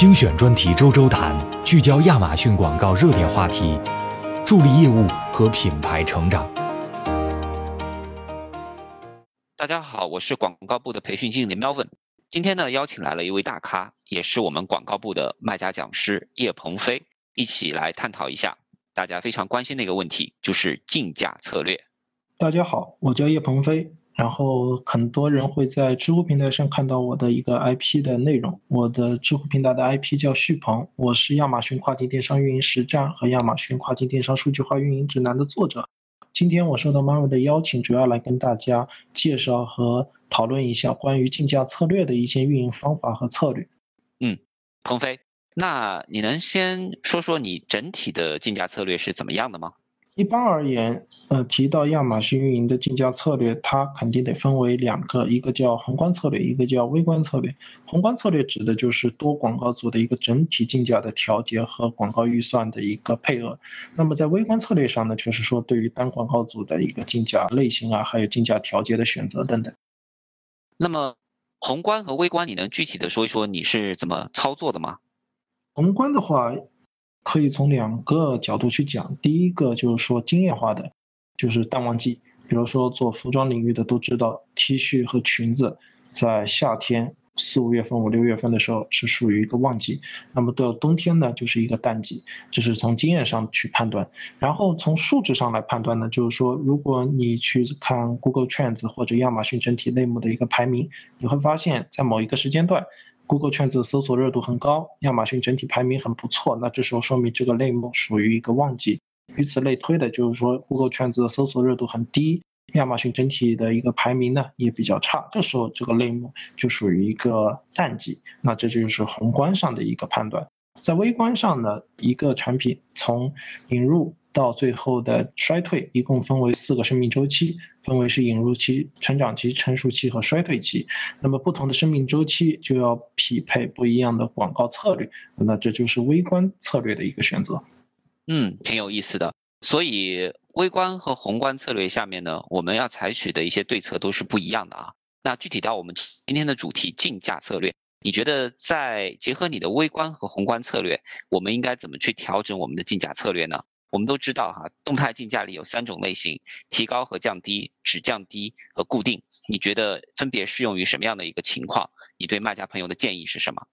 精选专题周周谈，聚焦亚马逊广告热点话题，助力业务和品牌成长。大家好，我是广告部的培训经理 Melvin。今天呢，邀请来了一位大咖，也是我们广告部的卖家讲师叶鹏飞，一起来探讨一下大家非常关心的一个问题，就是竞价策略。大家好，我叫叶鹏飞。然后很多人会在知乎平台上看到我的一个 IP 的内容。我的知乎平台的 IP 叫旭鹏，我是亚马逊跨境电商运营实战和亚马逊跨境电商数据化运营指南的作者。今天我受到妈妈的邀请，主要来跟大家介绍和讨论一下关于竞价策略的一些运营方法和策略。嗯，鹏飞，那你能先说说你整体的竞价策略是怎么样的吗？一般而言，呃，提到亚马逊运营的竞价策略，它肯定得分为两个，一个叫宏观策略，一个叫微观策略。宏观策略指的就是多广告组的一个整体竞价的调节和广告预算的一个配额。那么在微观策略上呢，就是说对于单广告组的一个竞价类型啊，还有竞价调节的选择等等。那么宏观和微观，你能具体的说一说你是怎么操作的吗？宏观的话。可以从两个角度去讲，第一个就是说经验化的，就是淡旺季，比如说做服装领域的都知道，T 恤和裙子在夏天四五月份、五六月份的时候是属于一个旺季，那么到冬天呢就是一个淡季，这是从经验上去判断。然后从数值上来判断呢，就是说如果你去看 Google Trends 或者亚马逊整体类目的一个排名，你会发现在某一个时间段。Google 圈子搜索热度很高，亚马逊整体排名很不错，那这时候说明这个类目属于一个旺季。与此类推的，就是说 Google 圈子的搜索热度很低，亚马逊整体的一个排名呢也比较差，这时候这个类目就属于一个淡季。那这就是宏观上的一个判断。在微观上呢，一个产品从引入。到最后的衰退，一共分为四个生命周期，分为是引入期、成长期、成熟期和衰退期。那么不同的生命周期就要匹配不一样的广告策略，那这就是微观策略的一个选择。嗯，挺有意思的。所以微观和宏观策略下面呢，我们要采取的一些对策都是不一样的啊。那具体到我们今天的主题竞价策略，你觉得在结合你的微观和宏观策略，我们应该怎么去调整我们的竞价策略呢？我们都知道哈，动态竞价里有三种类型：提高和降低、只降低和固定。你觉得分别适用于什么样的一个情况？你对卖家朋友的建议是什么？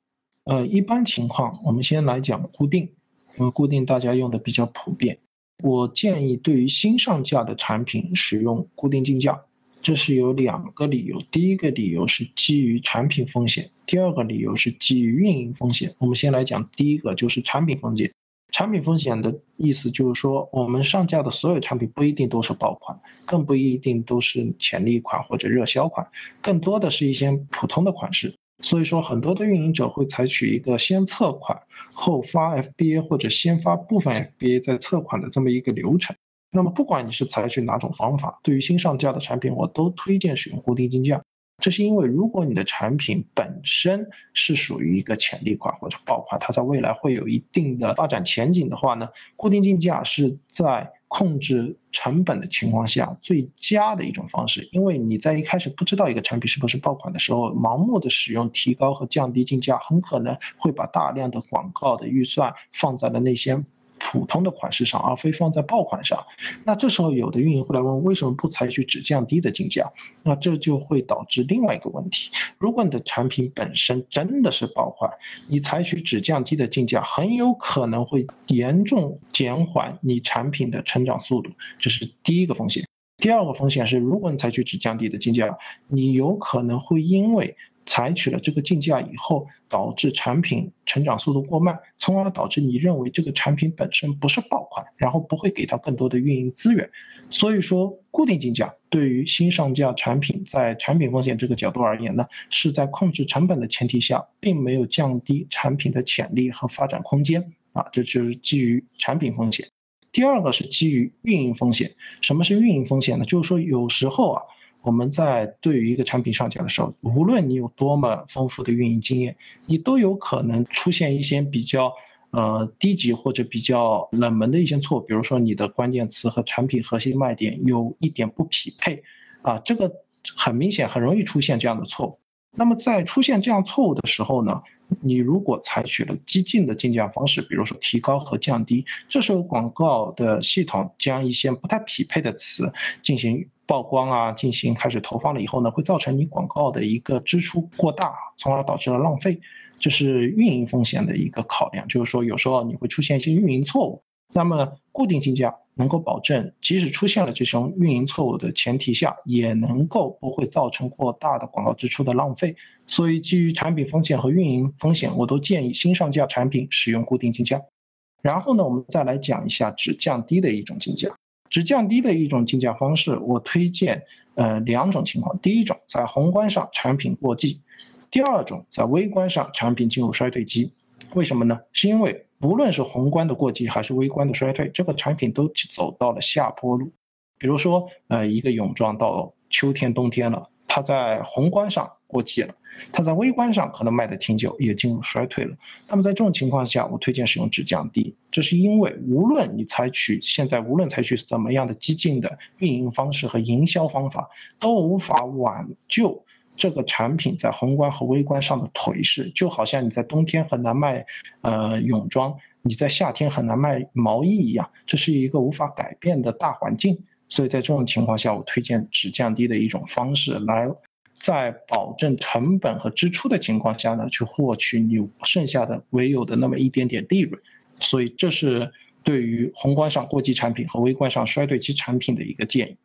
呃，一般情况，我们先来讲固定，因为固定大家用的比较普遍。我建议对于新上架的产品使用固定竞价，这是有两个理由。第一个理由是基于产品风险，第二个理由是基于运营风险。我们先来讲第一个，就是产品风险。产品风险的意思就是说，我们上架的所有产品不一定都是爆款，更不一定都是潜力款或者热销款，更多的是一些普通的款式。所以说，很多的运营者会采取一个先测款后发 FBA，或者先发部分 FBA 再测款的这么一个流程。那么，不管你是采取哪种方法，对于新上架的产品，我都推荐使用固定竞价。这是因为，如果你的产品本身是属于一个潜力款或者爆款，它在未来会有一定的发展前景的话呢，固定竞价是在控制成本的情况下最佳的一种方式。因为你在一开始不知道一个产品是不是爆款的时候，盲目的使用提高和降低竞价，很可能会把大量的广告的预算放在了那些。普通的款式上，而非放在爆款上，那这时候有的运营会来问，为什么不采取只降低的竞价？那这就会导致另外一个问题：如果你的产品本身真的是爆款，你采取只降低的竞价，很有可能会严重减缓你产品的成长速度，这是第一个风险。第二个风险是，如果你采取只降低的竞价，你有可能会因为采取了这个竞价以后，导致产品成长速度过慢，从而导致你认为这个产品本身不是爆款，然后不会给它更多的运营资源。所以说，固定竞价对于新上架产品，在产品风险这个角度而言呢，是在控制成本的前提下，并没有降低产品的潜力和发展空间啊，这就是基于产品风险。第二个是基于运营风险。什么是运营风险呢？就是说有时候啊，我们在对于一个产品上架的时候，无论你有多么丰富的运营经验，你都有可能出现一些比较呃低级或者比较冷门的一些错误。比如说你的关键词和产品核心卖点有一点不匹配，啊，这个很明显，很容易出现这样的错误。那么在出现这样错误的时候呢，你如果采取了激进的竞价方式，比如说提高和降低，这时候广告的系统将一些不太匹配的词进行曝光啊，进行开始投放了以后呢，会造成你广告的一个支出过大，从而导致了浪费，这是运营风险的一个考量。就是说，有时候你会出现一些运营错误。那么固定竞价能够保证，即使出现了这种运营错误的前提下，也能够不会造成过大的广告支出的浪费。所以，基于产品风险和运营风险，我都建议新上架产品使用固定竞价。然后呢，我们再来讲一下只降低的一种竞价。只降低的一种竞价方式，我推荐呃两种情况：第一种，在宏观上产品过季；第二种，在微观上产品进入衰退期。为什么呢？是因为不论是宏观的过季还是微观的衰退，这个产品都走到了下坡路。比如说，呃，一个泳装到秋天、冬天了，它在宏观上过季了，它在微观上可能卖的挺久，也进入衰退了。那么在这种情况下，我推荐使用只降低，这是因为无论你采取现在无论采取怎么样的激进的运营方式和营销方法，都无法挽救。这个产品在宏观和微观上的颓势，就好像你在冬天很难卖，呃泳装，你在夏天很难卖毛衣一样，这是一个无法改变的大环境。所以在这种情况下，我推荐只降低的一种方式，来在保证成本和支出的情况下呢，去获取你剩下的唯有的那么一点点利润。所以这是对于宏观上过季产品和微观上衰退期产品的一个建议。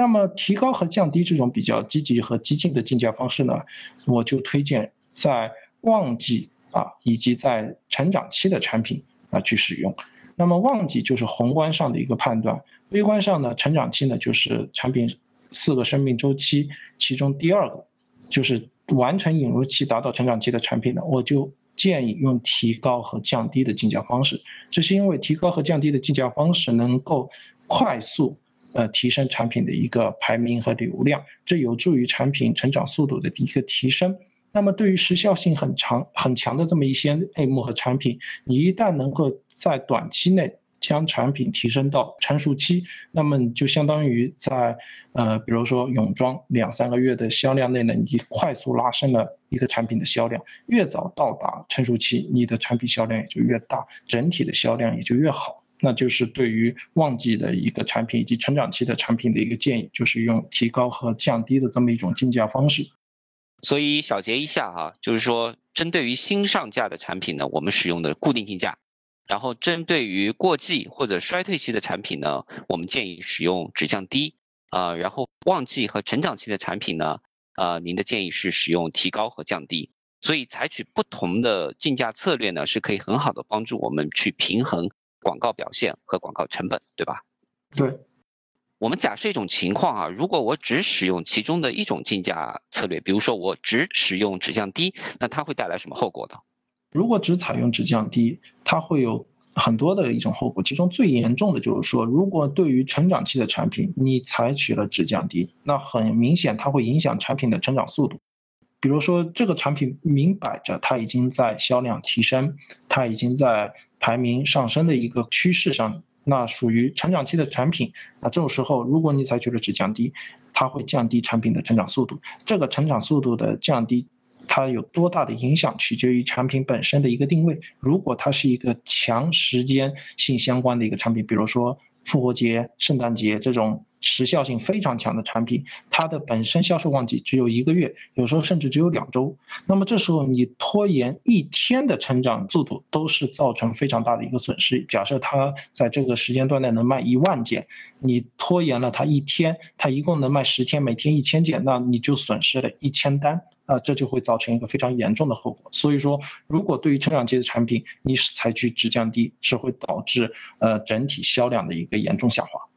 那么提高和降低这种比较积极和激进的竞价方式呢，我就推荐在旺季啊以及在成长期的产品啊去使用。那么旺季就是宏观上的一个判断，微观上呢，成长期呢就是产品四个生命周期其中第二个，就是完成引入期达到成长期的产品呢，我就建议用提高和降低的竞价方式。这是因为提高和降低的竞价方式能够快速。呃，提升产品的一个排名和流量，这有助于产品成长速度的一个提升。那么，对于时效性很长、很强的这么一些类目和产品，你一旦能够在短期内将产品提升到成熟期，那么你就相当于在呃，比如说泳装两三个月的销量内呢，你快速拉升了一个产品的销量。越早到达成熟期，你的产品销量也就越大，整体的销量也就越好。那就是对于旺季的一个产品以及成长期的产品的一个建议，就是用提高和降低的这么一种竞价方式。所以小结一下哈，就是说针对于新上架的产品呢，我们使用的固定竞价；然后针对于过季或者衰退期的产品呢，我们建议使用只降低啊；然后旺季和成长期的产品呢，呃，您的建议是使用提高和降低。所以采取不同的竞价策略呢，是可以很好的帮助我们去平衡。广告表现和广告成本，对吧？对。我们假设一种情况啊，如果我只使用其中的一种竞价策略，比如说我只使用只降低，那它会带来什么后果呢？如果只采用只降低，它会有很多的一种后果，其中最严重的就是说，如果对于成长期的产品，你采取了只降低，那很明显它会影响产品的成长速度。比如说，这个产品明摆着它已经在销量提升，它已经在排名上升的一个趋势上，那属于成长期的产品。那这种时候，如果你采取了只降低，它会降低产品的成长速度。这个成长速度的降低，它有多大的影响，取决于产品本身的一个定位。如果它是一个强时间性相关的一个产品，比如说复活节、圣诞节这种。时效性非常强的产品，它的本身销售旺季只有一个月，有时候甚至只有两周。那么这时候你拖延一天的成长速度，都是造成非常大的一个损失。假设它在这个时间段内能卖一万件，你拖延了它一天，它一共能卖十天，每天一千件，那你就损失了一千单啊，这就会造成一个非常严重的后果。所以说，如果对于成长期的产品，你采取只降低，是会导致呃整体销量的一个严重下滑。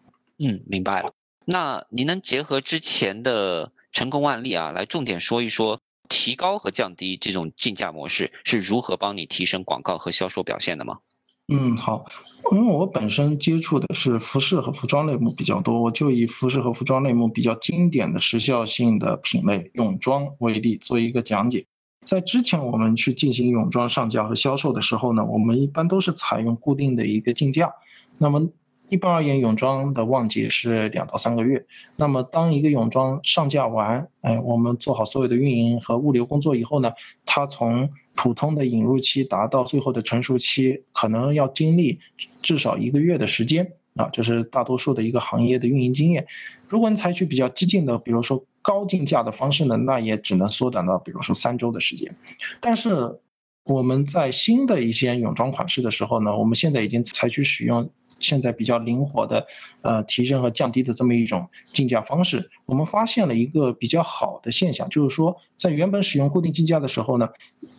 嗯，明白了。那您能结合之前的成功案例啊，来重点说一说提高和降低这种竞价模式是如何帮你提升广告和销售表现的吗？嗯，好，因为我本身接触的是服饰和服装类目比较多，我就以服饰和服装类目比较经典的时效性的品类泳装为例做一个讲解。在之前我们去进行泳装上架和销售的时候呢，我们一般都是采用固定的一个竞价，那么。一般而言，泳装的旺季是两到三个月。那么，当一个泳装上架完，哎，我们做好所有的运营和物流工作以后呢，它从普通的引入期达到最后的成熟期，可能要经历至少一个月的时间啊，这是大多数的一个行业的运营经验。如果你采取比较激进的，比如说高竞价的方式呢，那也只能缩短到比如说三周的时间。但是我们在新的一些泳装款式的时候呢，我们现在已经采取使用。现在比较灵活的，呃，提升和降低的这么一种竞价方式，我们发现了一个比较好的现象，就是说，在原本使用固定竞价的时候呢，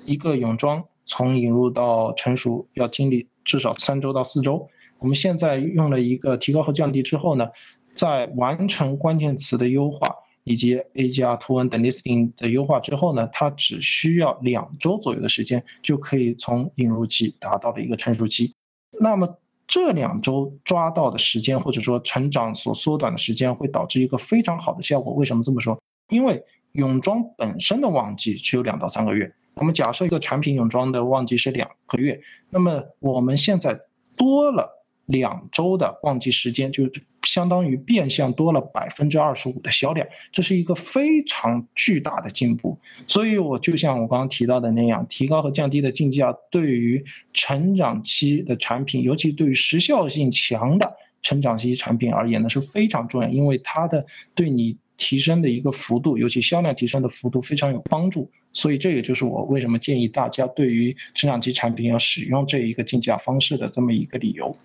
一个泳装从引入到成熟要经历至少三周到四周。我们现在用了一个提高和降低之后呢，在完成关键词的优化以及 A 加图文等 listing 的优化之后呢，它只需要两周左右的时间就可以从引入期达到了一个成熟期。那么这两周抓到的时间，或者说成长所缩短的时间，会导致一个非常好的效果。为什么这么说？因为泳装本身的旺季只有两到三个月。我们假设一个产品泳装的旺季是两个月，那么我们现在多了。两周的旺季时间，就相当于变相多了百分之二十五的销量，这是一个非常巨大的进步。所以，我就像我刚刚提到的那样，提高和降低的竞价，对于成长期的产品，尤其对于时效性强的成长期产品而言呢，是非常重要，因为它的对你提升的一个幅度，尤其销量提升的幅度非常有帮助。所以，这也就是我为什么建议大家对于成长期产品要使用这一个竞价方式的这么一个理由。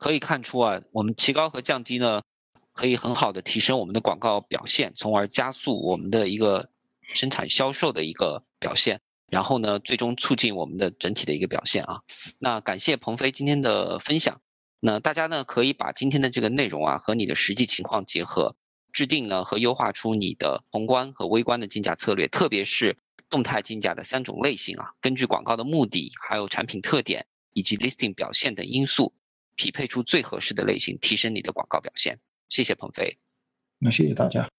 可以看出啊，我们提高和降低呢，可以很好的提升我们的广告表现，从而加速我们的一个生产销售的一个表现，然后呢，最终促进我们的整体的一个表现啊。那感谢鹏飞今天的分享。那大家呢，可以把今天的这个内容啊和你的实际情况结合，制定呢和优化出你的宏观和微观的竞价策略，特别是动态竞价的三种类型啊，根据广告的目的、还有产品特点以及 listing 表现等因素。匹配出最合适的类型，提升你的广告表现。谢谢鹏飞，那谢谢大家。